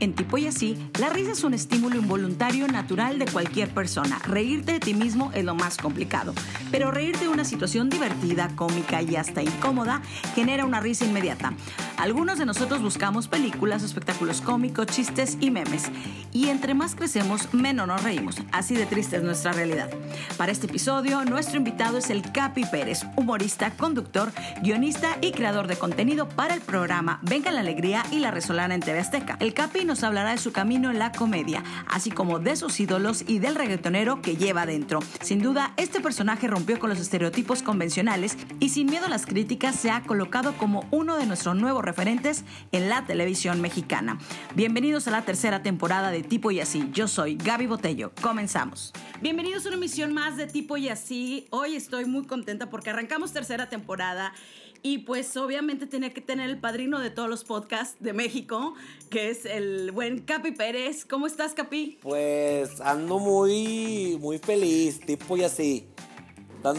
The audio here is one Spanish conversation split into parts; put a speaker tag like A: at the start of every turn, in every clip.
A: En Tipo y Así, la risa es un estímulo involuntario natural de cualquier persona. Reírte de ti mismo es lo más complicado, pero reírte de una situación divertida, cómica y hasta incómoda genera una risa inmediata. Algunos de nosotros buscamos películas, espectáculos cómicos, chistes y memes, y entre más crecemos, menos nos reímos. Así de triste es nuestra realidad. Para este episodio, nuestro invitado es el Capi Pérez, humorista, conductor, guionista y creador de contenido para el programa Venga la Alegría y la Resolana en TV Azteca. El Capi nos hablará de su camino en la comedia, así como de sus ídolos y del reggaetonero que lleva dentro. Sin duda, este personaje rompió con los estereotipos convencionales y sin miedo a las críticas se ha colocado como uno de nuestros nuevos referentes en la televisión mexicana. Bienvenidos a la tercera temporada de Tipo y Así. Yo soy Gaby Botello. Comenzamos. Bienvenidos a una emisión más de Tipo y Así. Hoy estoy muy contenta porque arrancamos tercera temporada y pues obviamente tenía que tener el padrino de todos los podcasts de México, que es el buen Capi Pérez. ¿Cómo estás, Capi?
B: Pues ando muy, muy feliz, tipo y así.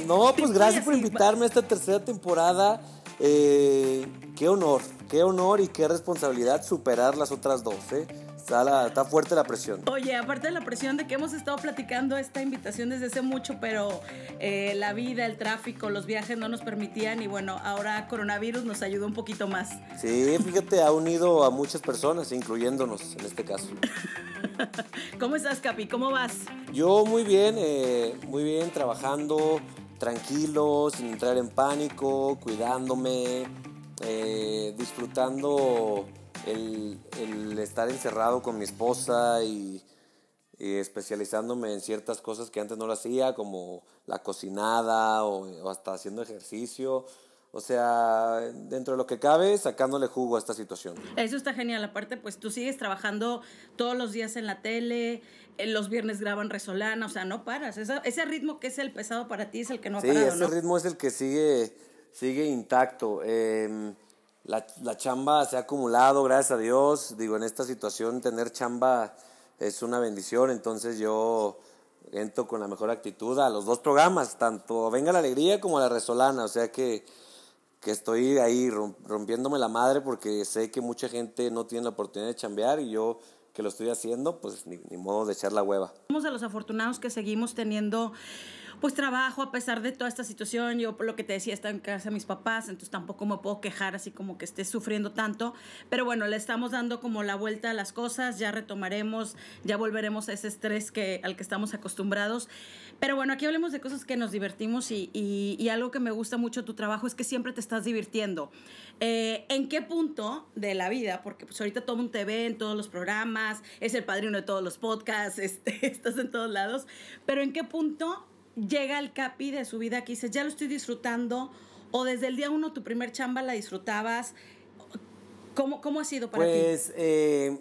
B: No, pues gracias por invitarme a esta tercera temporada. Eh, qué honor, qué honor y qué responsabilidad superar las otras dos, ¿eh? Está, fuerte la presión.
A: Oye, aparte de la presión de que hemos estado platicando esta invitación desde hace mucho, pero eh, la vida, el tráfico, los viajes no nos permitían y bueno, ahora coronavirus nos ayudó un poquito más.
B: Sí, fíjate, ha unido a muchas personas, incluyéndonos en este caso.
A: ¿Cómo estás, Capi? ¿Cómo vas?
B: Yo muy bien, eh, muy bien, trabajando tranquilo, sin entrar en pánico, cuidándome, eh, disfrutando el, estar encerrado con mi esposa y, especializándome en ciertas cosas que antes no lo hacía, como la cocinada o, hasta haciendo ejercicio. O sea, dentro de lo que cabe, sacándole jugo a esta situación.
A: Eso está genial. Aparte, pues tú sigues trabajando todos los días en la tele, los viernes graban Resolana, o sea, no paras. ese ritmo que es el pesado para ti es el que no ha parado,
B: Sí, ese ritmo es el que sigue, sigue intacto. Eh, la, la, chamba se ha acumulado, gracias a Dios. Digo, en esta situación tener chamba es una bendición, entonces yo entro con la mejor actitud a los dos programas, tanto Venga la Alegría como La Resolana, o sea que, que estoy ahí rompiéndome la madre porque sé que mucha gente no tiene la oportunidad de chambear y yo que lo estoy haciendo, pues ni, ni modo de echar la hueva.
A: Somos de los afortunados que seguimos teniendo pues trabajo a pesar de toda esta situación. Yo, por lo que te decía, está en casa de mis papás, entonces tampoco me puedo quejar así como que esté sufriendo tanto. Pero bueno, le estamos dando como la vuelta a las cosas, ya retomaremos, ya volveremos a ese estrés que, al que estamos acostumbrados. Pero bueno, aquí hablemos de cosas que nos divertimos y, y, algo que me gusta mucho de tu trabajo es que siempre te estás divirtiendo. Eh, ¿En qué punto de la vida? Porque pues ahorita todo un TV en todos los programas, es el padrino de todos los podcasts, este, estás en todos lados, pero ¿en qué punto llega el capi de su vida que dices, ya lo estoy disfrutando, o desde el día uno tu primer chamba la disfrutabas. ¿Cómo, cómo ha sido para
B: ti? Pues eh,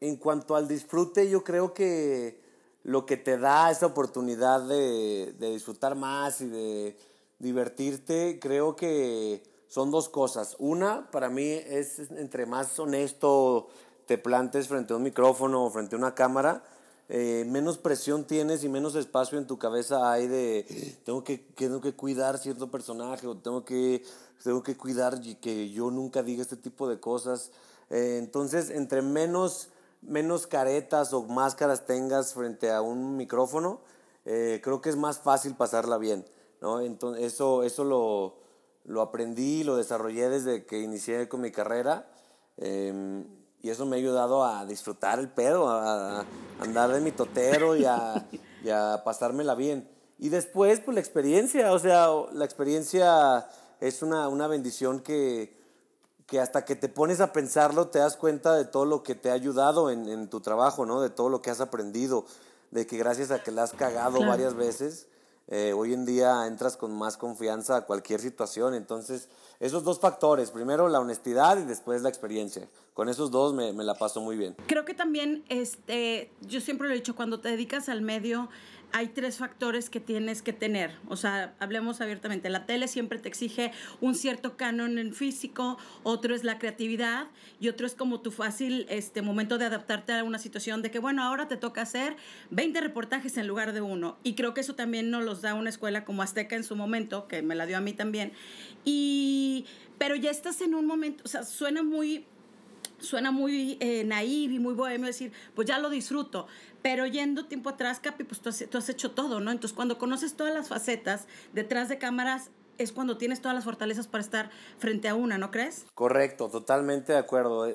B: en cuanto al disfrute, yo creo que lo que te da esa oportunidad de, de disfrutar más y de divertirte, creo que son dos cosas. Una, para mí, es entre más honesto te plantes frente a un micrófono o frente a una cámara, eh, menos presión tienes y menos espacio en tu cabeza hay de tengo que, tengo que cuidar cierto personaje o tengo que, tengo que cuidar que yo nunca diga este tipo de cosas. Eh, entonces, entre menos, menos caretas o máscaras tengas frente a un micrófono, eh, creo que es más fácil pasarla bien. ¿no? Entonces, eso, eso lo, lo aprendí, lo desarrollé desde que inicié con mi carrera. Em, y eso me ha ayudado a disfrutar el pedo, a, andar de mi totero y a, y a pasármela bien. Y después, pues la experiencia, o sea, la experiencia es una, una bendición que, que hasta que te pones a pensarlo te das cuenta de todo lo que te ha ayudado en, en tu trabajo, ¿no? De todo lo que has aprendido, de que gracias a que la has cagado varias veces, eh, hoy en día entras con más confianza a cualquier situación. Entonces, esos dos factores, primero la honestidad y después la experiencia. Con esos dos me, la paso muy bien.
A: Creo que también, este, yo siempre lo he dicho, cuando te dedicas al medio, hay tres factores que tienes que tener. O sea, hablemos abiertamente. La tele siempre te exige un cierto canon en físico, otro es la creatividad y otro es como tu fácil este, momento de adaptarte a una situación de que, bueno, ahora te toca hacer 20 reportajes en lugar de uno. Y creo que eso también nos los da una escuela como Azteca en su momento, que me la dio a mí también. Y, pero ya estás en un momento, o sea, suena muy suena muy eh, naive y muy bohemio decir, pues ya lo disfruto. Pero yendo tiempo atrás, Capi, pues tú has, tú has hecho todo, ¿no? Entonces, cuando conoces todas las facetas detrás de cámaras, es cuando tienes todas las fortalezas para estar frente a una, ¿no crees?
B: Correcto, totalmente de acuerdo.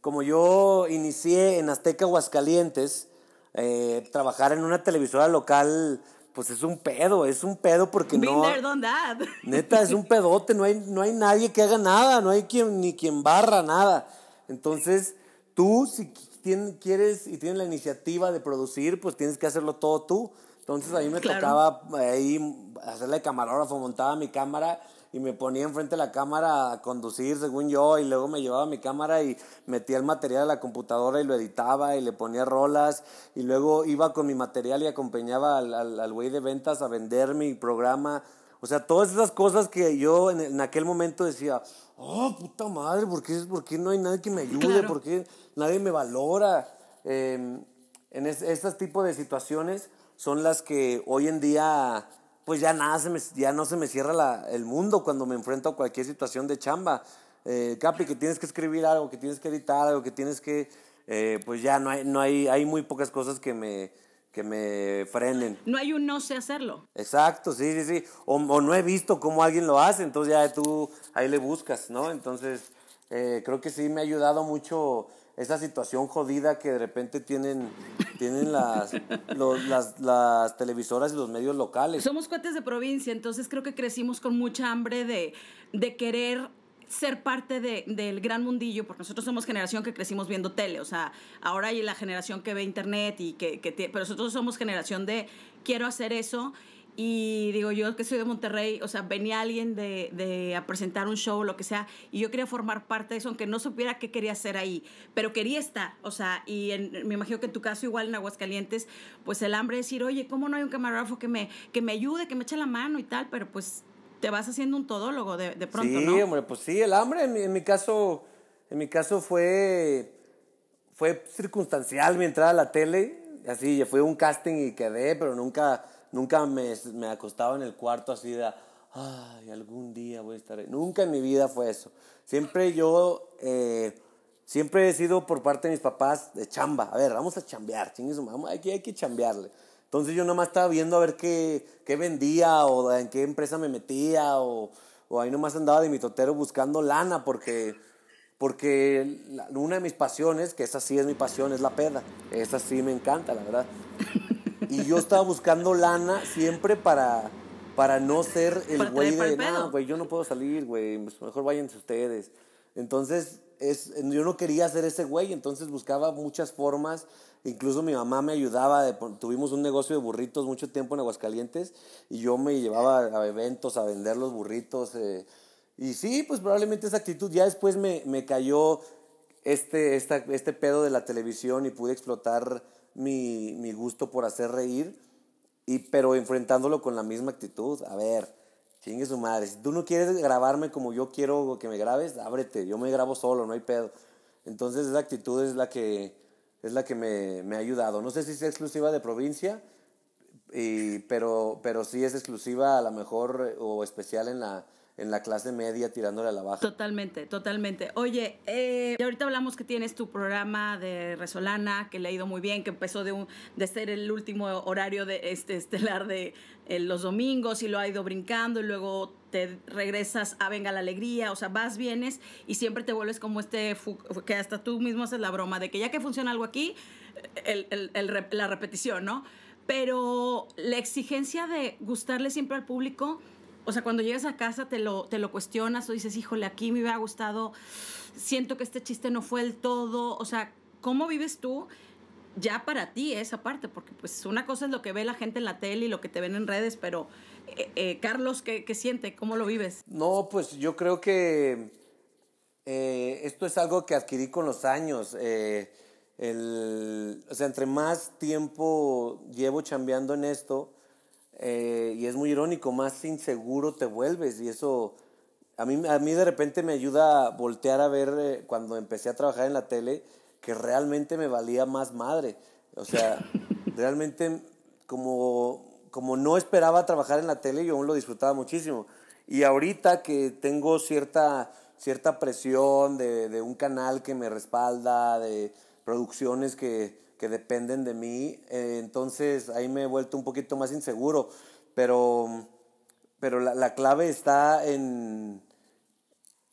B: como yo inicié en Azteca Aguascalientes, eh, trabajar en una televisora local, pues es un pedo, es un pedo porque no...
A: There, done that.
B: Neta, es un pedote, no hay, no hay nadie que haga nada, no hay quien, ni quien barra nada. Entonces, tú si quieres y tienes la iniciativa de producir, pues tienes que hacerlo todo tú. Entonces ahí me tocaba ahí hacerle camarógrafo, montaba mi cámara y me ponía enfrente de la cámara a conducir según yo y luego me llevaba mi cámara y metía el material a la computadora y lo editaba y le ponía rolas y luego iba con mi material y acompañaba al, al, güey de ventas a vender mi programa. O sea, todas esas cosas que yo en, aquel momento decía, oh, puta madre, ¿por qué, ¿por qué no hay nadie que me ayude? ¿Por qué nadie me valora? Em, en este tipo de situaciones son las que hoy en día pues ya nada se me, ya no se me cierra la, el mundo cuando me enfrento a cualquier situación de chamba. Eh, Capi, que tienes que escribir algo, que tienes que editar algo, que tienes que, eh, pues ya no hay, no hay, hay muy pocas cosas que me, que me frenen.
A: No hay un no sé hacerlo.
B: Exacto, sí, sí, sí. O, o no he visto cómo alguien lo hace, entonces ya tú ahí le buscas, ¿no? Entonces, eh, creo que sí me ha ayudado mucho esa situación jodida que de repente tienen, tienen las, las, las, televisoras y los medios locales.
A: Somos cuates de provincia, entonces creo que crecimos con mucha hambre de, de querer ser parte de, del gran mundillo, porque nosotros somos generación que crecimos viendo tele, o sea, ahora hay la generación que ve internet y que, que pero nosotros somos generación de quiero hacer eso y digo, yo que soy de Monterrey, o sea, venía alguien de, de, a presentar un show, lo que sea, y yo quería formar parte de eso, aunque no supiera qué quería hacer ahí, pero quería estar, o sea, y me imagino que en tu caso, igual en Aguascalientes, pues el hambre de decir, oye, ¿cómo no hay un camarógrafo que me, que me ayude, que me eche la mano y tal? Pero pues te vas haciendo un todólogo de, de pronto,
B: sí,
A: ¿no?
B: Sí, hombre, pues sí, el hambre en mi, en mi caso, en mi caso fue, fue circunstancial mi entrada a la tele, así, fue un casting y quedé, pero nunca nunca me, me acostaba en el cuarto así de, ay, algún día voy a estar ahí. Nunca en mi vida fue eso. Siempre yo, eh, siempre he sido por parte de mis papás de chamba. A ver, vamos a chambear, chingues, hay que, hay que chambearle. Entonces yo nomás estaba viendo a ver qué, qué vendía o en qué empresa me metía o, o ahí nomás andaba de mi totero buscando lana porque porque una de mis pasiones, que esa sí es mi pasión, es la peda. Esa sí me encanta, la verdad. Y yo estaba buscando lana siempre para, para no ser el güey de, no, güey, yo no puedo salir, güey, pues mejor váyanse ustedes. Entonces, es, yo no quería ser ese güey, entonces buscaba muchas formas. Incluso mi mamá me ayudaba, tuvimos un negocio de burritos mucho tiempo en Aguascalientes y yo me llevaba a eventos a vender los burritos. Eh, y sí, pues probablemente esa actitud ya después me, me cayó este, esta, este pedo de la televisión y pude explotar mi, mi gusto por hacer reír, y, pero enfrentándolo con la misma actitud. A ver, chingue su madre. Si tú no quieres grabarme como yo quiero que me grabes, ábrete. Yo me grabo solo, no hay pedo. Entonces esa actitud es la que, es la que me, me ha ayudado. No sé si es exclusiva de provincia, y, pero, pero sí es exclusiva a lo mejor o especial en la, en la clase media tirándole a la baja.
A: Totalmente, totalmente. Oye, eh, ahorita hablamos que tienes tu programa de Resolana, que le ha ido muy bien, que empezó de, un, de ser el último horario de este estelar de eh, los domingos y lo ha ido brincando y luego te regresas a Venga la Alegría, o sea, vas, vienes y siempre te vuelves como este, que hasta tú mismo haces la broma de que ya que funciona algo aquí, el, el, el, la repetición, ¿no? Pero la exigencia de gustarle siempre al público o sea, cuando llegas a casa te lo, te lo cuestionas o dices, híjole, aquí me hubiera gustado, siento que este chiste no fue el todo. O sea, ¿cómo vives tú? ya para ti esa parte, porque pues una cosa es lo que ve la gente en la tele y lo que te ven en redes, pero eh, eh, Carlos, ¿qué, ¿qué, siente? ¿Cómo lo vives?
B: No, pues yo creo que eh, esto es algo que adquirí con los años. el, o sea, entre más tiempo llevo chambeando en esto, y es muy irónico, más inseguro te vuelves y eso a mí, a mí de repente me ayuda a voltear a ver cuando empecé a trabajar en la tele que realmente me valía más madre. O sea, realmente como, como no esperaba trabajar en la tele, yo aún lo disfrutaba muchísimo. Y ahorita que tengo cierta cierta presión de, un canal que me respalda, de producciones que, que dependen de mí. Eh, entonces ahí me he vuelto un poquito más inseguro. Pero, pero la, la clave está en,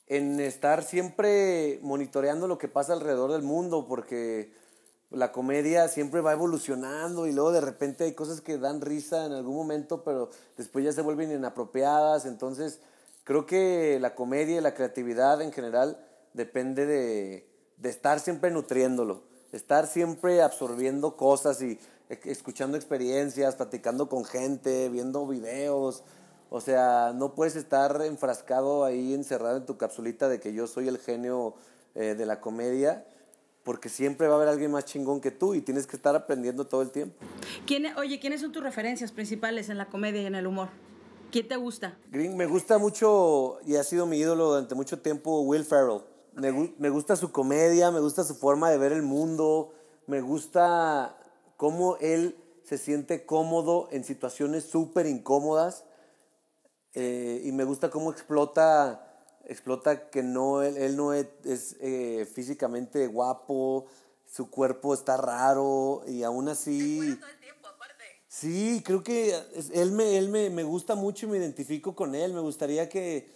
B: en estar siempre monitoreando lo que pasa alrededor del mundo, porque la comedia siempre va evolucionando y luego de repente hay cosas que dan risa en algún momento, pero después ya se vuelven inapropiadas. Entonces, creo que la comedia y la creatividad en general depende de, de estar siempre nutriéndolo, estar siempre absorbiendo cosas y escuchando experiencias, platicando con gente, viendo videos. O sea, no puedes estar enfrascado ahí, encerrado en tu capsulita de que yo soy el genio eh, de la comedia, porque siempre va a haber alguien más chingón que tú y tienes que estar aprendiendo todo el tiempo.
A: ¿Quién, oye, ¿quiénes son tus referencias principales en la comedia y en el humor? ¿Quién te gusta?
B: Green, me gusta mucho y ha sido mi ídolo durante mucho tiempo Will Ferrell. Me, me gusta su comedia, me gusta su forma de ver el mundo, me gusta cómo él se siente cómodo en situaciones súper incómodas eh, y me gusta cómo explota, explota que no, él, él no es, es eh, físicamente guapo, su cuerpo está raro y aún así...
C: todo el tiempo, aparte.
B: Sí, creo que él, me, él me, me gusta mucho y me identifico con él. Me gustaría que,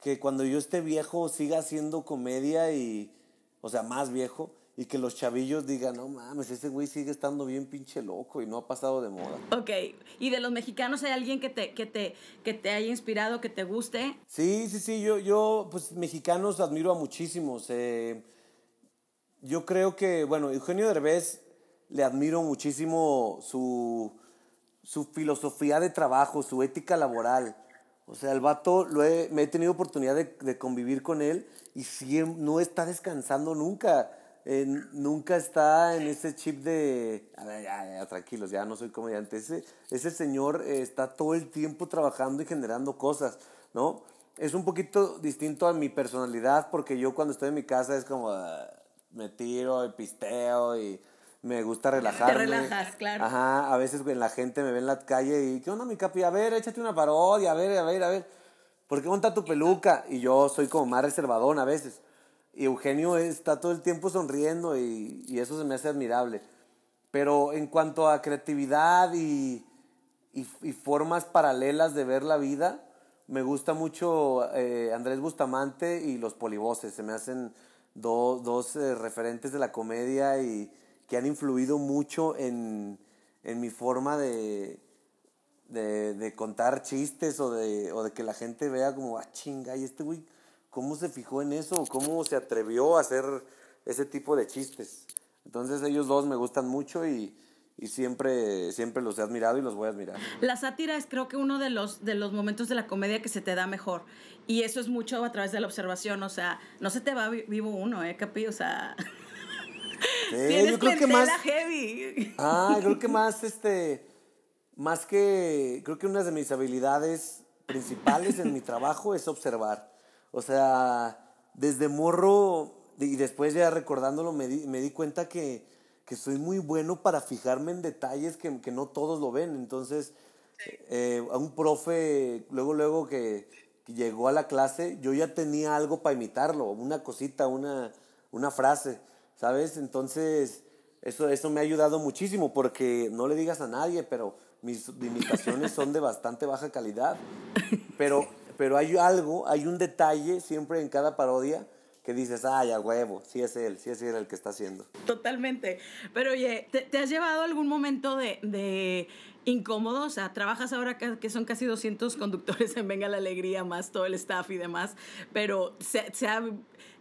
B: que cuando yo esté viejo siga haciendo comedia y, o sea, más viejo, y que los chavillos digan, no mames, ese güey sigue estando bien pinche loco y no ha pasado de moda.
A: Ok, ¿y de los mexicanos hay alguien que te, que te, que te haya inspirado, que te guste?
B: Sí, sí, sí, yo, yo pues mexicanos admiro a muchísimos. eh, yo creo que, bueno, Eugenio Derbez le admiro muchísimo su, su filosofía de trabajo, su ética laboral. O sea, el vato, lo he, me he tenido oportunidad de, de convivir con él y siem- no está descansando nunca. Eh, nunca está en ese chip de, a ver, ya, ya, tranquilos, ya no soy comediante. Ese, ese señor eh, está todo el tiempo trabajando y generando cosas, ¿no? Es un poquito distinto a mi personalidad porque yo cuando estoy en mi casa es como, ah, me tiro y pisteo y me gusta relajarme.
A: relajas, claro.
B: Ajá, a veces güey, la gente me ve en la calle y, ¿qué onda mi capi? A ver, échate una parodia, a ver, a ver, a ver. ¿Por qué monta tu peluca? Y yo soy como más reservadón a veces. Y Eugenio está todo el tiempo sonriendo y, eso se me hace admirable. Pero en cuanto a creatividad y, y, formas paralelas de ver la vida, me gusta mucho eh, Andrés Bustamante y los polivoces. Se me hacen do- dos eh, referentes de la comedia y que han influido mucho en, en mi forma de, de, de contar chistes o de, o de que la gente vea como, ah, chinga, ¿y este güey cómo se fijó en eso? ¿Cómo se atrevió a hacer ese tipo de chistes? Entonces ellos dos me gustan mucho y, y siempre, siempre los he admirado y los voy a admirar.
A: La sátira es creo que uno de los, de los momentos de la comedia que se te da mejor. Y eso es mucho a través de la observación. O sea, no se te va vi- vivo uno, ¿eh, Capi? O sea,
B: Sí,
A: tienes
B: yo creo que más...
A: heavy.
B: Ah, creo que más, este, más que, creo que una de mis habilidades principales en mi trabajo es observar. O sea, desde morro y después ya recordándolo me di, me di cuenta que, que soy muy bueno para fijarme en detalles que, que no todos lo ven. Entonces, eh, a un profe, luego, luego que, que llegó a la clase, yo ya tenía algo para imitarlo, una cosita, una, una frase, ¿sabes? Entonces, eso, eso me ha ayudado muchísimo porque no le digas a nadie, pero mis imitaciones son de bastante baja calidad. Pero, pero hay algo, hay un detalle siempre en cada parodia que dices, ay, a huevo, sí es él, sí es él el que está haciendo.
A: Totalmente. Pero oye, ¿te, te has llevado algún momento de, de incómodo? O sea, trabajas ahora que son casi 200 conductores en Venga la Alegría, más todo el staff y demás, pero se, se ha-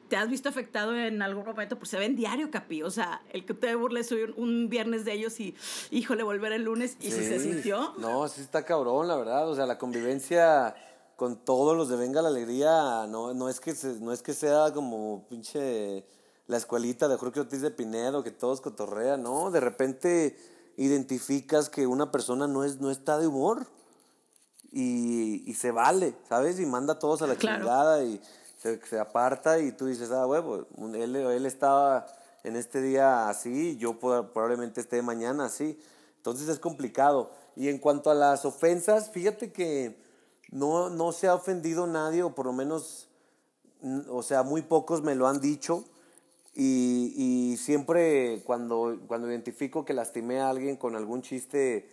A: ¿te has visto afectado en algún momento? Pues se ve en diario, Capi. O sea, el que te burles un, un viernes de ellos y, híjole, volver el lunes y si se sintió.
B: No, sí está cabrón, la verdad. O sea, la convivencia con todos los de Venga la Alegría no, no, es, que se- no es que sea como pinche la escuelita de Jorge Ortiz de Pinedo, que todos cotorrean, ¿no? De repente identificas que una persona no, es, no está de humor y, y se vale, ¿sabes? Y manda a todos a la
A: Claro.
B: chingada y se, se aparta y tú dices, ah, huevo, él, él estaba en este día así, yo probablemente esté mañana así. Entonces es complicado. Y en cuanto a las ofensas, fíjate que no, no se ha ofendido nadie, o por lo menos o sea, muy pocos me lo han dicho y, y siempre cuando, cuando identifico que lastimé a alguien con algún chiste,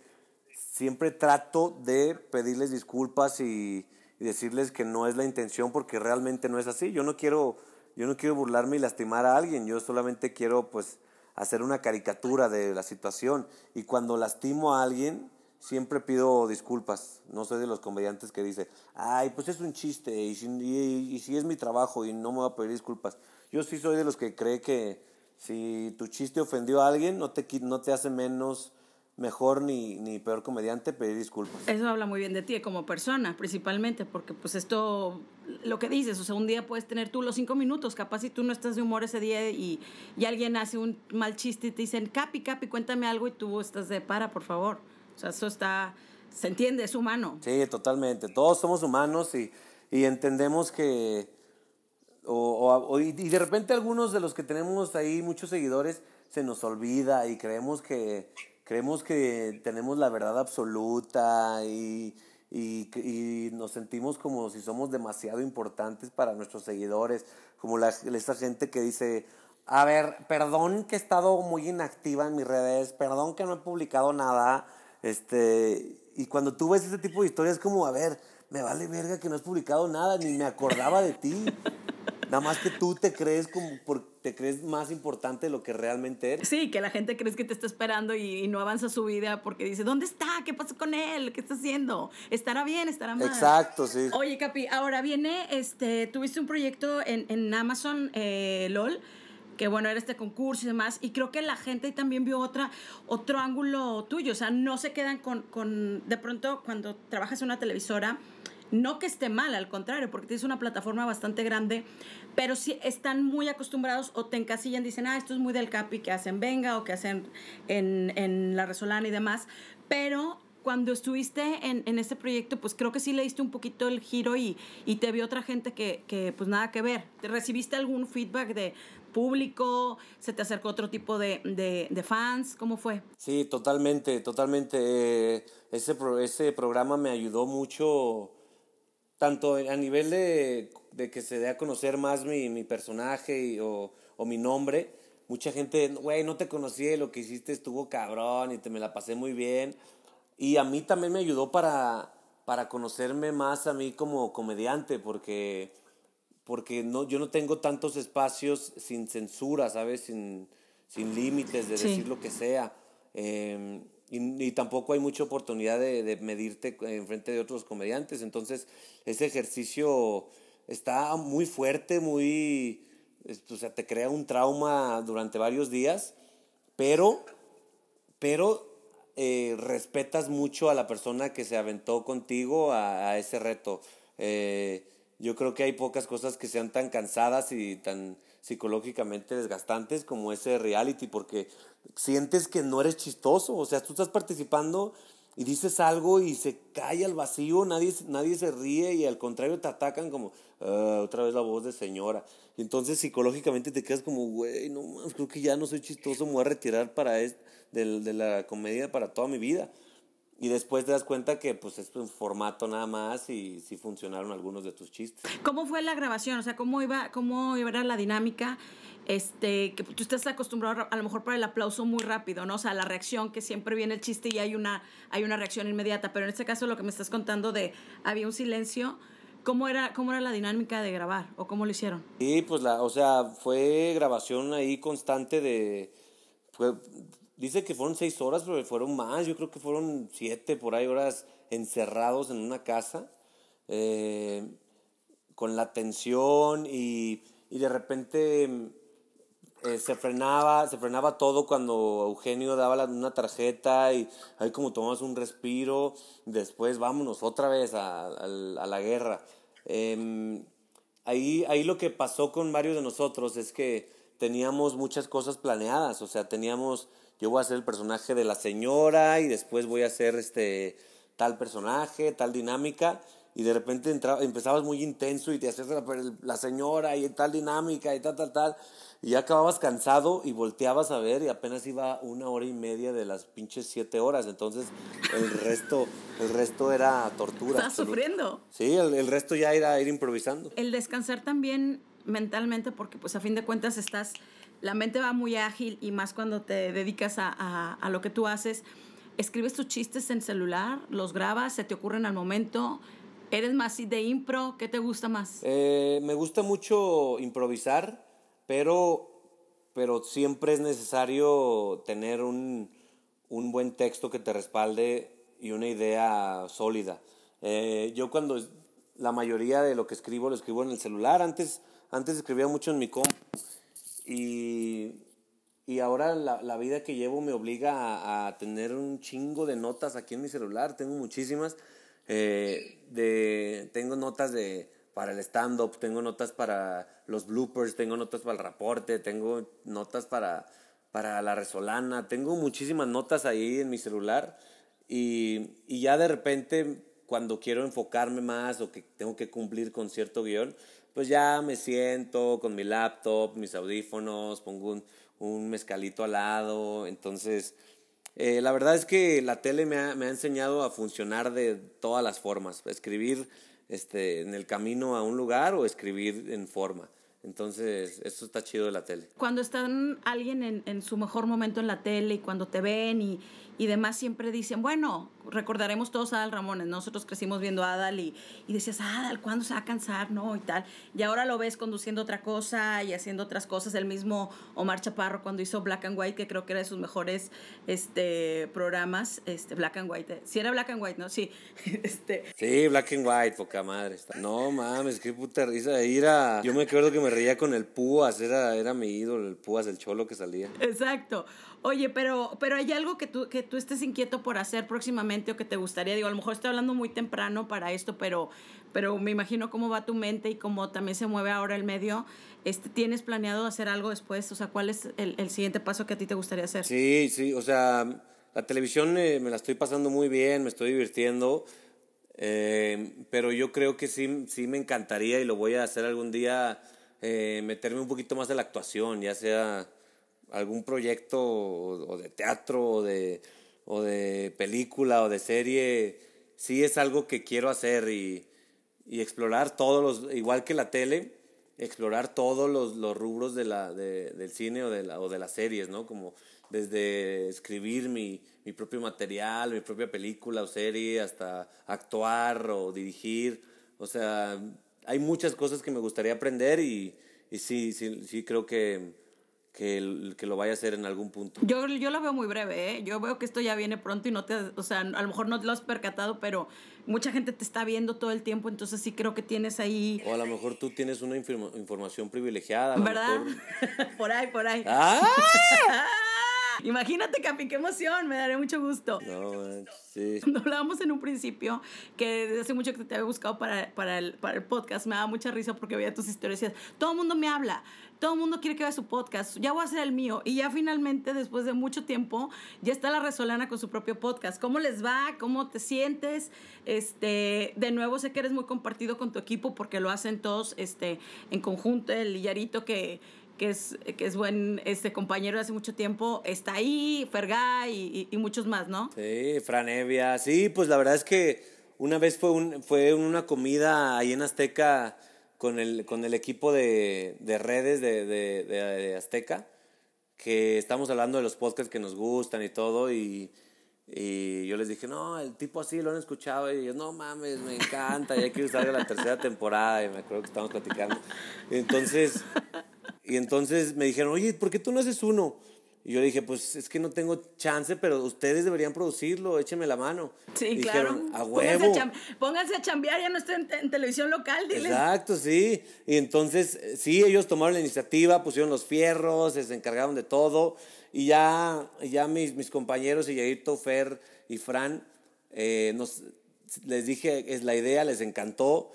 B: siempre trato de pedirles disculpas y, y decirles que no es la intención porque realmente no es así. Yo no quiero, yo no quiero burlarme y lastimar a alguien, yo solamente quiero pues hacer una caricatura de la situación y cuando lastimo a alguien siempre pido disculpas. No soy de los comediantes que dice, ay, pues es un chiste y si, es mi trabajo y no me voy a pedir disculpas. Yo sí soy de los que cree que si tu chiste ofendió a alguien no te, no te hace menos mejor ni, ni peor comediante pedir disculpas.
A: Eso habla muy bien de ti como persona, principalmente, porque pues esto, lo que dices, o sea, un día puedes tener tú los cinco minutos, capaz si tú no estás de humor ese día y, y alguien hace un mal chiste y te dicen, Capi, Capi, cuéntame algo y tú estás de para, por favor. O sea, eso está, se entiende, es humano.
B: Sí, totalmente. Todos somos humanos y, y entendemos que, o, y de repente algunos de los que tenemos ahí muchos seguidores se nos olvida y creemos que creemos que tenemos la verdad absoluta y, y, y, nos sentimos como si somos demasiado importantes para nuestros seguidores, como la, esa gente que dice, a ver, perdón que he estado muy inactiva en mis redes, perdón que no he publicado nada, este, y cuando tú ves ese tipo de historias como, a ver, me vale verga que no has publicado nada, ni me acordaba de ti. Nada más que tú te crees como te crees más importante de lo que realmente eres.
A: Sí, que la gente crees que te está esperando y, no avanza su vida porque dice, ¿dónde está? ¿Qué pasó con él? ¿Qué está haciendo? ¿Estará bien? ¿Estará mal?
B: Exacto, sí.
A: Oye, Capi, ahora viene, este, tuviste un proyecto en, en Amazon eh, LOL que bueno, era este concurso y demás, y creo que la gente también vio otra, otro ángulo tuyo, o sea, no se quedan con, con de pronto cuando trabajas en una televisora, no que esté mal, al contrario, porque tienes una plataforma bastante grande, pero si están muy acostumbrados o te encasillan, dicen, ah, esto es muy del Capi que hacen Venga o que hacen en, en La Resolana y demás. Pero cuando estuviste en, en, este proyecto, pues creo que sí le diste un poquito el giro y, y te vio otra gente que, que, pues nada que ver. ¿Te ¿Recibiste algún feedback de público? ¿Se te acercó otro tipo de, de, fans? ¿Cómo fue?
B: Sí, totalmente, totalmente. Eh, ese, ese programa me ayudó mucho tanto a nivel de, de, que se dé a conocer más mi, mi personaje o, o, mi nombre, mucha gente, güey, no te conocí, lo que hiciste estuvo cabrón y te me la pasé muy bien. Y a mí también me ayudó para, para conocerme más a mí como comediante, porque, porque no, yo no tengo tantos espacios sin censura, ¿sabes? Sin, sin límites de decir lo que sea. Eh, y, tampoco hay mucha oportunidad de, de, medirte en frente de otros comediantes. Entonces, ese ejercicio está muy fuerte, muy. O sea, te crea un trauma durante varios días, pero, pero eh, respetas mucho a la persona que se aventó contigo a, ese reto. Eh, yo creo que hay pocas cosas que sean tan cansadas y tan psicológicamente desgastantes como ese reality, porque sientes que no eres chistoso, o sea, tú estás participando y dices algo y se cae al vacío, nadie, nadie se ríe y al contrario te atacan como ah, otra vez la voz de señora. Entonces psicológicamente te quedas como, güey, no creo que ya no soy chistoso, me voy a retirar para de, de la comedia para toda mi vida. Y después te das cuenta que pues es un formato nada más y sí funcionaron algunos de tus chistes.
A: ¿Cómo fue la grabación? O sea, ¿cómo iba, cómo iba a la dinámica? Este, que tú estás acostumbrado a lo mejor para el aplauso muy rápido, ¿no? O sea, la reacción, que siempre viene el chiste y hay una, hay una reacción inmediata. Pero en este caso lo que me estás contando de había un silencio. ¿Cómo era, ¿Cómo era la dinámica de grabar o cómo lo hicieron?
B: Sí, pues la, o sea, fue grabación ahí constante de, fue, Dice que fueron seis horas, pero fueron más. Yo creo que fueron siete por ahí horas encerrados en una casa. Eh, con la tensión y, y de repente eh, se frenaba, se frenaba todo cuando Eugenio daba la, una tarjeta y ahí como tomamos un respiro, después vámonos otra vez a, a, a la guerra. Eh, ahí, ahí lo que pasó con varios de nosotros es que teníamos muchas cosas planeadas, o sea, teníamos yo voy a ser el personaje de la señora y después voy a ser este tal personaje, tal dinámica y de repente empezabas muy intenso y te hacías la, la, señora y tal dinámica y tal, tal, tal, y ya acababas cansado y volteabas a ver y apenas iba una hora y media de las pinches siete horas, entonces el resto, el resto era tortura.
A: Estás sufriendo.
B: Sí, el, el, resto ya era ir improvisando.
A: El descansar también mentalmente porque pues a fin de cuentas estás, la mente va muy ágil y más cuando te dedicas a, a, lo que tú haces. ¿Escribes tus chistes en celular? ¿Los grabas? ¿Se te ocurren al momento? ¿Eres más de impro? ¿Qué te gusta más?
B: Eh, me gusta mucho improvisar, pero, pero siempre es necesario tener un, un buen texto que te respalde y una idea sólida. Eh, yo cuando la mayoría de lo que escribo lo escribo en el celular, antes, antes escribía mucho en mi compu y, y ahora la, la, vida que llevo me obliga a, a, tener un chingo de notas aquí en mi celular, tengo muchísimas. Eh, de, tengo notas de, para el stand-up, tengo notas para los bloopers, tengo notas para el reporte, tengo notas para, para la resolana, tengo muchísimas notas ahí en mi celular y, y ya de repente cuando quiero enfocarme más o que tengo que cumplir con cierto guion, pues ya me siento con mi laptop, mis audífonos, pongo un, un mezcalito al lado, entonces... Eh, la verdad es que la tele me ha, me ha, enseñado a funcionar de todas las formas, escribir este, en el camino a un lugar o escribir en forma. Entonces, eso está chido de la tele.
A: Cuando está alguien en, en su mejor momento en la tele y cuando te ven y, y demás siempre dicen, bueno, recordaremos todos a Adal Ramones, nosotros crecimos viendo a Adal y, y decías, Adal, ¿cuándo se va a cansar? No, y tal. Y ahora lo ves conduciendo otra cosa y haciendo otras cosas. El mismo Omar Chaparro cuando hizo Black and White, que creo que era de sus mejores este, programas, este, Black and White. Sí era Black and White, ¿no? Sí. este.
B: Sí, Black and White, poca madre. No mames, qué puta risa. Ir a... Yo me acuerdo que me reía con el Púas, era, era mi ídolo, el Púas, el cholo que salía.
A: Exacto. Oye, pero, pero hay algo que tú, que tú estés inquieto por hacer próximamente o que te gustaría. Digo, a lo mejor estoy hablando muy temprano para esto, pero, pero me imagino cómo va tu mente y cómo también se mueve ahora el medio. Este, ¿Tienes planeado hacer algo después? O sea, ¿cuál es el, el siguiente paso que a ti te gustaría hacer?
B: Sí, sí, o sea, la televisión eh, me la estoy pasando muy bien, me estoy divirtiendo, eh, pero yo creo que sí, sí me encantaría y lo voy a hacer algún día, eh, meterme un poquito más de la actuación, ya sea algún proyecto o, de teatro o de, o de película o de serie, sí es algo que quiero hacer y, y explorar todos los, igual que la tele, explorar todos los, los rubros de la, de, del cine o de, la, o de las series, ¿no? Como desde escribir mi, mi propio material, mi propia película o serie, hasta actuar o dirigir. O sea, hay muchas cosas que me gustaría aprender y, y sí, sí, sí creo que, que, que, lo vaya a hacer en algún punto.
A: Yo, yo lo veo muy breve, ¿eh? Yo veo que esto ya viene pronto y no te, o sea, a lo mejor no te lo has percatado, pero mucha gente te está viendo todo el tiempo, entonces sí creo que tienes ahí...
B: O a lo mejor tú tienes una información privilegiada.
A: ¿Verdad? por ahí, por ahí.
B: ¡Ah!
A: Imagínate, Capi, qué emoción, me daré mucho gusto.
B: No, sí.
A: Cuando hablábamos en un principio, que desde hace mucho que te había buscado para, para, el, para el podcast, me daba mucha risa porque veía tus historias y decías, todo el mundo me habla, todo el mundo quiere que vea su podcast, ya voy a hacer el mío. Y ya finalmente, después de mucho tiempo, ya está la Resolana con su propio podcast. ¿Cómo les va? ¿Cómo te sientes? Este, de nuevo, sé que eres muy compartido con tu equipo porque lo hacen todos este, en conjunto. El Lillarito que que es, que es buen este compañero de hace mucho tiempo, está ahí, Fergay y, muchos más, ¿no?
B: Sí, Fran Evia. Sí, pues la verdad es que una vez fue, un, fue una comida ahí en Azteca con el, con el equipo de, de redes de, de, de, Azteca, que estamos hablando de los podcasts que nos gustan y todo, y, y yo les dije, no, el tipo así lo han escuchado, y ellos, no mames, me encanta, ya quiero salga la tercera temporada, y me acuerdo que estábamos platicando. Entonces, y entonces me dijeron, oye, ¿por qué tú no haces uno? Y yo dije, pues es que no tengo chance, pero ustedes deberían producirlo, échenme la mano.
A: Sí,
B: y
A: claro.
B: Dijeron, a huevo.
A: Pónganse a, chambear, ya no estoy en, en, televisión local, diles.
B: Exacto, sí. Y entonces, sí, ellos tomaron la iniciativa, pusieron los fierros, se encargaron de todo. Y ya, ya mis, mis compañeros, Yairto, Fer y Fran, eh, nos, les dije, es la idea, les encantó.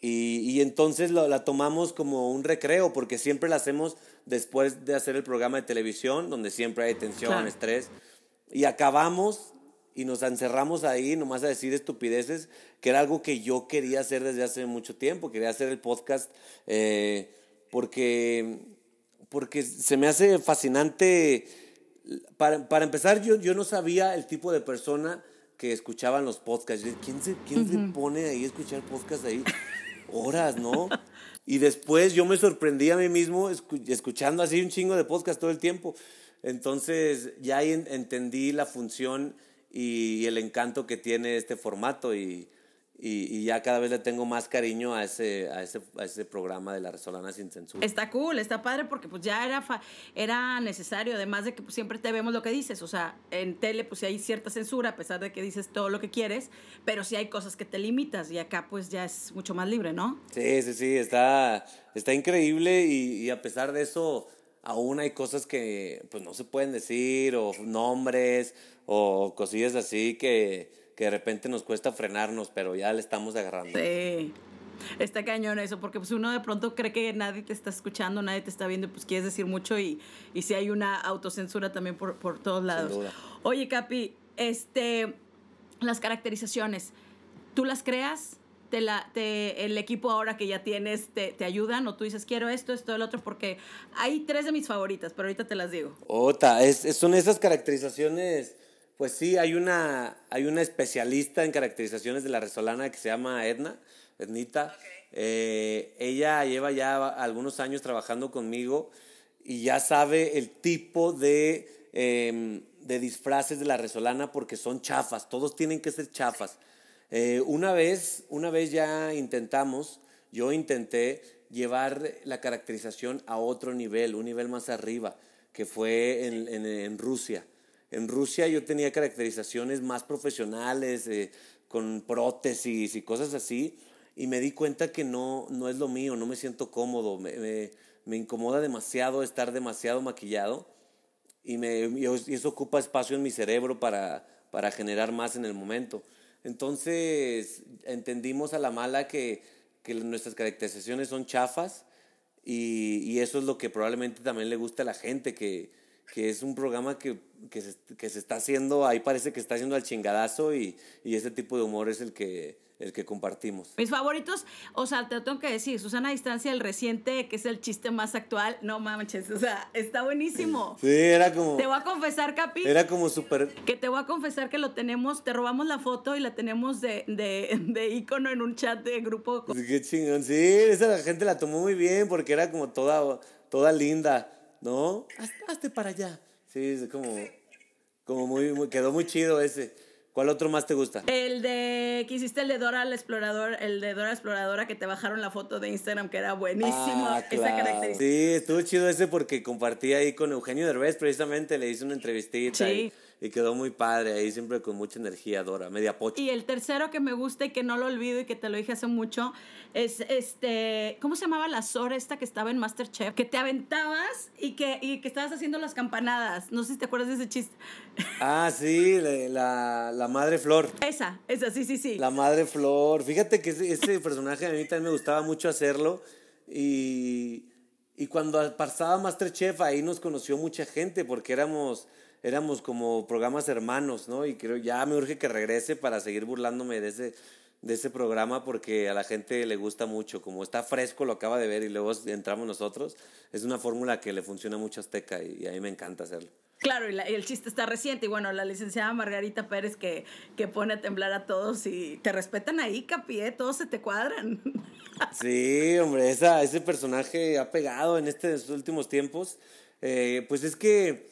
B: Y, y entonces lo, la tomamos como un recreo, porque siempre la hacemos después de hacer el programa de televisión, donde siempre hay tensión, claro. estrés. Y acabamos y nos encerramos ahí nomás a decir estupideces, que era algo que yo quería hacer desde hace mucho tiempo, quería hacer el podcast, eh, porque, porque se me hace fascinante. Para, para empezar, yo, yo no sabía el tipo de persona que escuchaban los podcasts. ¿Quién se, quién uh -huh. se pone ahí a escuchar podcasts ahí? horas, ¿no? Y después yo me sorprendí a mí mismo escuchando así un chingo de podcast todo el tiempo. Entonces ya entendí la función y el encanto que tiene este formato y, y, ya cada vez le tengo más cariño a ese, a ese, a ese programa de la Resolana sin censura.
A: Está cool, está padre porque pues ya era, era necesario, además de que pues, siempre te vemos lo que dices, o sea, en tele pues hay cierta censura a pesar de que dices todo lo que quieres, pero sí hay cosas que te limitas y acá pues ya es mucho más libre, ¿no?
B: Sí, sí, sí, está, está increíble y, y a pesar de eso aún hay cosas que pues no se pueden decir o nombres o cosillas así que que de repente nos cuesta frenarnos, pero ya le estamos agarrando.
A: Sí. Está cañón eso, porque pues uno de pronto cree que nadie te está escuchando, nadie te está viendo, pues quieres decir mucho y, y si hay una autocensura también por, por todos lados. Oye, Capi, este, las caracterizaciones, ¿tú las creas? Te la, te, el equipo ahora que ya tienes te, te, ayudan o tú dices quiero esto, esto, el otro, porque hay tres de mis favoritas, pero ahorita te las digo.
B: Ota, es, son esas caracterizaciones pues sí, hay una, hay una especialista en caracterizaciones de la resolana que se llama Edna, Ednita. Eh, ella lleva ya algunos años trabajando conmigo y ya sabe el tipo de, em, de disfraces de la resolana porque son chafas, todos tienen que ser chafas. Eh, una, vez, una vez ya intentamos, yo intenté llevar la caracterización a otro nivel, un nivel más arriba, que fue en, en, en Rusia. En Rusia yo tenía caracterizaciones más profesionales, eh, con prótesis y cosas así, y me di cuenta que no, no es lo mío, no me siento cómodo, me, me, incomoda demasiado estar demasiado maquillado y, me, y eso ocupa espacio en mi cerebro para, para generar más en el momento. Entonces entendimos a la mala que, que nuestras caracterizaciones son chafas y, y, eso es lo que probablemente también le gusta a la gente, que, que es un programa que, que, se, que, se, está haciendo, ahí parece que está haciendo al chingadazo y, y ese tipo de humor es el que, el que compartimos.
A: Mis favoritos, o sea, te lo tengo que decir, Susana Distancia, el reciente, que es el chiste más actual, no manches, o sea, está buenísimo.
B: Sí, era como...
A: Te voy a confesar, Capi.
B: Era como súper...
A: Que te voy a confesar que lo tenemos, te robamos la foto y la tenemos de, de, de icono en un chat de grupo.
B: Qué chingón, sí, esa la gente la tomó muy bien porque era como toda, toda linda. ¿No? Hazte para allá. Sí, es como, como muy, quedó muy chido ese. ¿Cuál otro más te gusta?
A: El de que hiciste el de Dora la explorador, el de Dora exploradora que te bajaron la foto de Instagram que era buenísimo ah, esa característica.
B: Sí, estuvo chido ese porque compartí ahí con Eugenio Derbez precisamente, le hice una entrevistita. Sí. Y quedó muy padre, ahí siempre con mucha energía, Dora, media pocha.
A: Y el tercero que me gusta y que no lo olvido y que te lo dije hace mucho, es este, ¿cómo se llamaba la Sora esta que estaba en Masterchef? Que te aventabas y que, y que estabas haciendo las campanadas. No sé si te acuerdas de ese chiste.
B: Ah, sí, la, la Madre Flor.
A: Esa, esa, sí, sí, sí.
B: La Madre Flor. Fíjate que ese, personaje a mí también me gustaba mucho hacerlo y, y cuando pasaba Masterchef ahí nos conoció mucha gente porque éramos éramos como programas hermanos, ¿no? Y creo ya me urge que regrese para seguir burlándome de ese, de ese programa porque a la gente le gusta mucho. Como está fresco, lo acaba de ver y luego entramos nosotros. Es una fórmula que le funciona mucho a Azteca y, a mí me encanta hacerlo.
A: Claro, y, el chiste está reciente. Y bueno, la licenciada Margarita Pérez que, que pone a temblar a todos y te respetan ahí, Capi, ¿eh? todos se te cuadran.
B: Sí, hombre, esa, ese personaje ha pegado en estos últimos tiempos. Eh, pues es que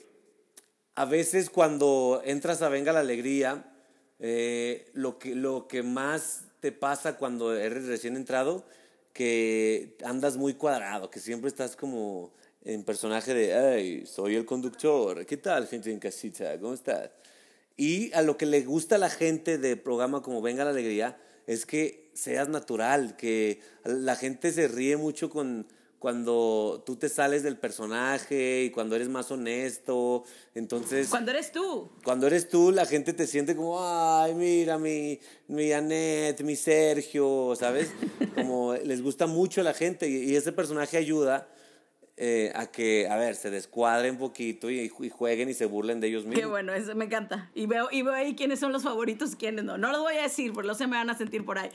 B: a veces cuando entras a Venga la Alegría, eh, lo, que, lo que más te pasa cuando eres recién entrado, que andas muy cuadrado, que siempre estás como en personaje de, ay, soy el conductor, ¿qué tal gente en casita? ¿Cómo estás? Y a lo que le gusta a la gente de programa como Venga la Alegría es que seas natural, que la gente se ríe mucho con cuando tú te sales del personaje y cuando eres más honesto. Entonces.
A: Cuando eres tú.
B: Cuando eres tú, la gente te siente como, ay, mira, mi, mi Annette, mi Sergio, ¿sabes? Como les gusta mucho a la gente y ese personaje ayuda eh, a que, a ver, se descuadren un poquito y, jueguen y se burlen de ellos mismos.
A: Qué bueno, eso me encanta. Y veo, y veo ahí quiénes son los favoritos, quiénes no. No los voy a decir, porque los se me van a sentir por ahí.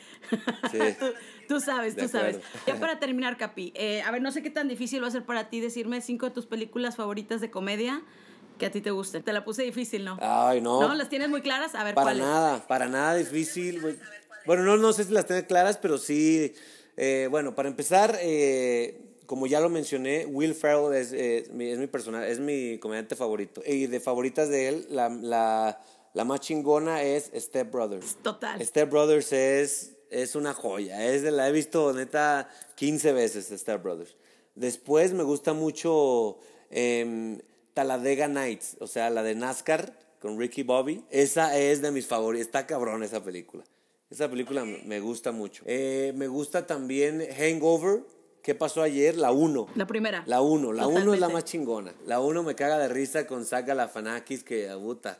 A: Sí. tú, sabes, tú sabes. Ya para terminar, Capi, eh, a ver, no sé qué tan difícil va a ser para ti decirme cinco de tus películas favoritas de comedia que a ti te gusten. Te la puse difícil, ¿no?
B: Ay, no.
A: ¿No? ¿Las tienes muy claras? A ver,
B: Para nada, para nada difícil. Bueno, no, no sé si las tengo claras, pero sí Eh, bueno, para empezar, eh, como ya lo mencioné, Will Ferrell es, eh, mi, es mi personaje, es mi comediante favorito. Y de favoritas de él, la, la, la más chingona es Step Brothers.
A: Total.
B: Step Brothers es, es una joya. Es la he visto neta 15 veces, Step Brothers. Después me gusta mucho em, Talladega Nights, o sea, la de NASCAR con Ricky Bobby. Esa es de mis favoritos. Está cabrón esa película. Esa película me- me gusta mucho. Eh, me gusta también Hangover. ¿Qué pasó ayer? La 1.
A: La primera.
B: La 1. La 1 es la más chingona. La 1 me caga de risa con Saga Galifianakis que abuta.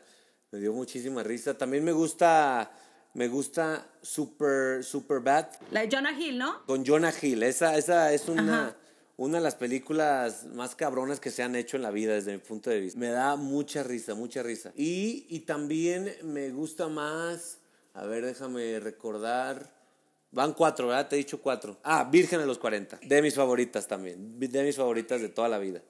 B: Me dio muchísima risa. También me gusta me gusta Super Super Bad
A: La de Jonah Hill, ¿no?
B: con Jonah Hill. Esa esa es una
A: Ajá.
B: una de las películas más cabronas que se han hecho en la vida desde mi punto de vista. Me da mucha risa, mucha risa. Y, y también me gusta más, a ver, déjame recordar. Van cuatro, ¿verdad? Te he dicho cuatro. Ah, Virgen de los 40. De mis favoritas también. De mis favoritas de toda la vida.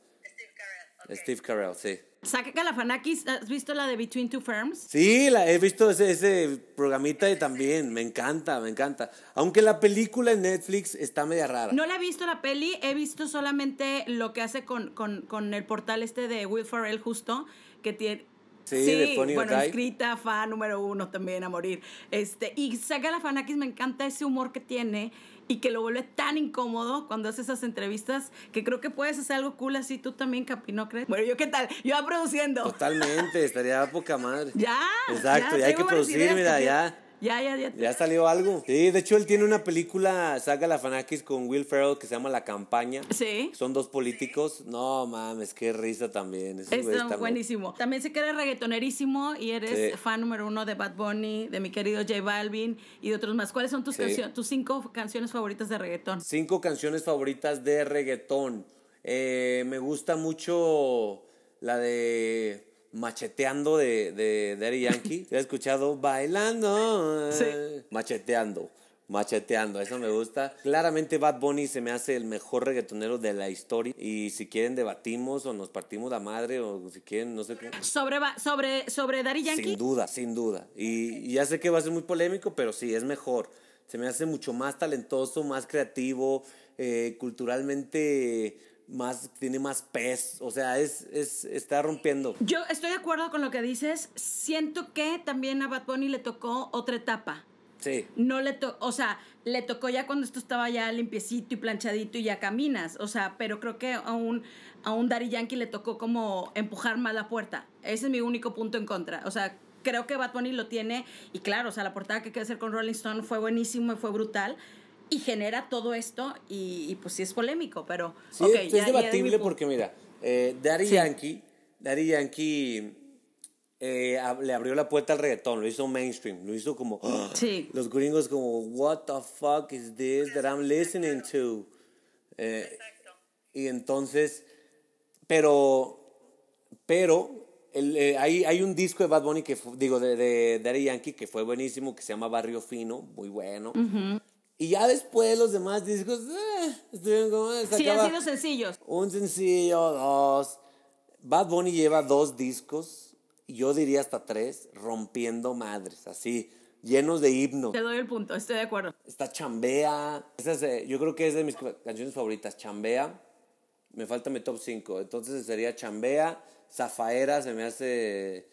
B: Steve Carell, sí.
A: Saca Galifianakis, ¿has visto la de Between Two Firms?
B: Sí, la, he visto ese, ese programita y también. Me encanta, me encanta. Aunque la película en Netflix está media rara.
A: No la he visto la peli, he visto solamente lo que hace con, con, con el portal este de Will Ferrell justo, que tiene...
B: Sí, de Funny or
A: bueno, escrita, fan número uno también a morir. Este, y Saga Galifianakis me encanta ese humor que tiene y que lo vuelve tan incómodo cuando hace esas entrevistas que creo que puedes hacer algo cool así tú también, Capi, ¿no crees? Bueno, ¿yo qué tal? Yo va produciendo.
B: Totalmente, estaría poca madre.
A: Ya.
B: Exacto, ya hay que producir,
A: ideas
B: mira, ya.
A: Ya, ya, ya.
B: Ya salió algo. Sí, de hecho él tiene una película, saga la Fanakis con Will Ferrell que se llama La Campaña.
A: Sí.
B: Son dos políticos. No mames, qué risa también.
A: Está
B: están-
A: buenísimo. También sé que eres reggaetonerísimo y eres
B: Sí.
A: fan número uno de Bad Bunny, de mi querido J Balvin y de otros más. ¿Cuáles son tus,
B: Sí.
A: cancio- tus cinco canciones favoritas de reggaetón?
B: Cinco canciones favoritas de reggaetón. Eh, me gusta mucho la de Macheteando de, de Daddy Yankee. ¿Te has escuchado? Bailando.
A: Sí.
B: Macheteando. Macheteando, eso me gusta. Claramente Bad Bunny se me hace el mejor reggaetonero de la historia. Y si quieren debatimos o nos partimos la madre o si quieren, no sé qué.
A: Sobre, sobre, sobre Daddy Yankee.
B: Sin duda, sin duda. Y, y ya sé que va a ser muy polémico, pero sí, es mejor. Se me hace mucho más talentoso, más creativo, eh, culturalmente más, tiene más pez. O sea, es, es, está rompiendo.
A: Yo estoy de acuerdo con lo que dices. Siento que también a Bad Bunny le tocó otra etapa.
B: Sí.
A: No le tocó, o sea, le tocó ya cuando esto estaba ya limpiecito y planchadito y ya caminas. O sea, pero creo que a un, a un Daddy Yankee le tocó como empujar más la puerta. Ese es mi único punto en contra. O sea, creo que Bad Bunny lo tiene. Y claro, o sea, la portada que quiere hacer con Rolling Stone fue buenísimo y fue brutal. Y genera todo esto y, y pues sí es polémico, pero...
B: Sí, es,
A: ya-
B: es
A: ya di mi
B: debatible porque, mira, eh, Daddy
A: Sí.
B: Yankee, Daddy Yankee eh, le abrió la puerta al reggaetón, lo hizo mainstream, lo hizo como ¡ah!
A: Sí.
B: los gringos como what the fuck is this that I'm listening to Eh, y entonces pero pero el, eh, hay, hay un disco de Bad Bunny que digo de, de Daddy Yankee que fue buenísimo que se llama Barrio Fino muy bueno y ya después los demás discos eh, estuvieron como eh,
A: Sí, han sido sencillos.
B: un sencillo, dos. Bad Bunny lleva dos discos, yo diría hasta tres, rompiendo madres, así, llenos de himnos.
A: Te doy el punto, estoy de acuerdo.
B: Está Chambea, esa es, eh, yo creo que es de mis canciones favoritas, Chambea. Me falta mi top 5, entonces sería Chambea, Zafaera, se me hace,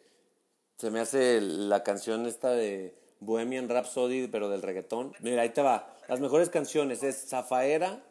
B: se me hace la canción esta de Bohemian Rhapsody, pero del reggaetón. Mira, ahí te va. Las mejores canciones es Zafaera,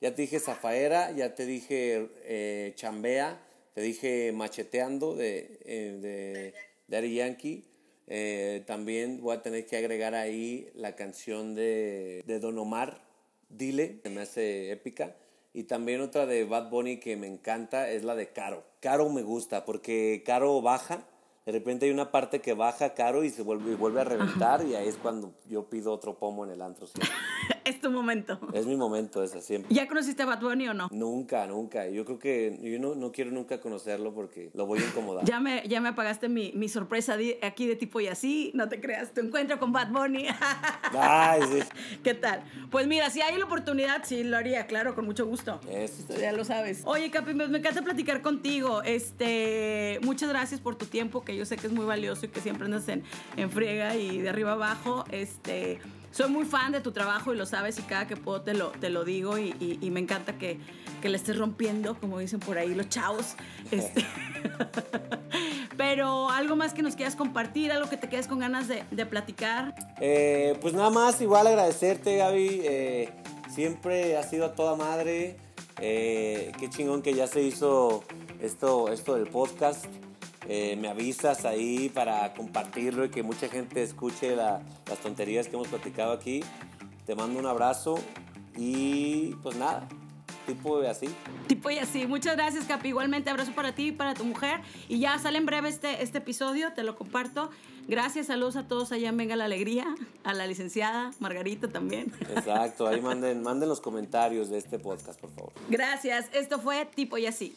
B: ya te dije Zafaera, ya te dije eh, Chambea, te dije Macheteando de, eh, de Daddy Yankee. Eh, también voy a tener que agregar ahí la canción de, de Don Omar, Dile, que me hace épica. Y también otra de Bad Bunny que me encanta es la de Caro. Caro me gusta porque Caro baja. De repente hay una parte que baja Caro y se vuelve, y vuelve a reventar y ahí es cuando yo pido otro pomo en el antro.
A: es tu momento.
B: Es mi momento esa siempre.
A: ¿Ya conociste a Bad Bunny o no?
B: Nunca, nunca. Yo creo que yo no, no quiero nunca conocerlo porque lo voy a incomodar.
A: Ya me, ya me apagaste mi, mi sorpresa aquí de tipo y así, no te creas, tu encuentro con Bad Bunny.
B: Ay, sí.
A: ¿Qué tal? Pues mira, si hay la oportunidad, sí lo haría, claro, con mucho gusto.
B: Eso.
A: Esto ya lo sabes. Oye, Capi, me, me encanta platicar contigo. Este, muchas gracias por tu tiempo, que yo sé que es muy valioso y que siempre andas en, en friega y de arriba abajo. Este, soy muy fan de tu trabajo y lo sabes y cada que puedo te lo, te lo digo y, y, me encanta que, que, le estés rompiendo, como dicen por ahí los chavos. Este. Pero algo más que nos quieras compartir, algo que te quedes con ganas de, de platicar.
B: Eh, pues nada más, igual agradecerte Gaby, eh, siempre ha sido a toda madre, eh, qué chingón que ya se hizo esto, esto del podcast. Eh, me avisas ahí para compartirlo y que mucha gente escuche las tonterías que hemos platicado aquí. Te mando un abrazo y pues nada, tipo y así.
A: Tipo y así. Muchas gracias, Capi. Igualmente, abrazo para ti y para tu mujer. Y ya sale en breve este, este episodio, te lo comparto. Gracias, saludos a todos allá en Venga la Alegría, a la licenciada Margarita también.
B: Exacto, ahí manden, manden los comentarios de este podcast, por favor.
A: Gracias, esto fue Tipo y así.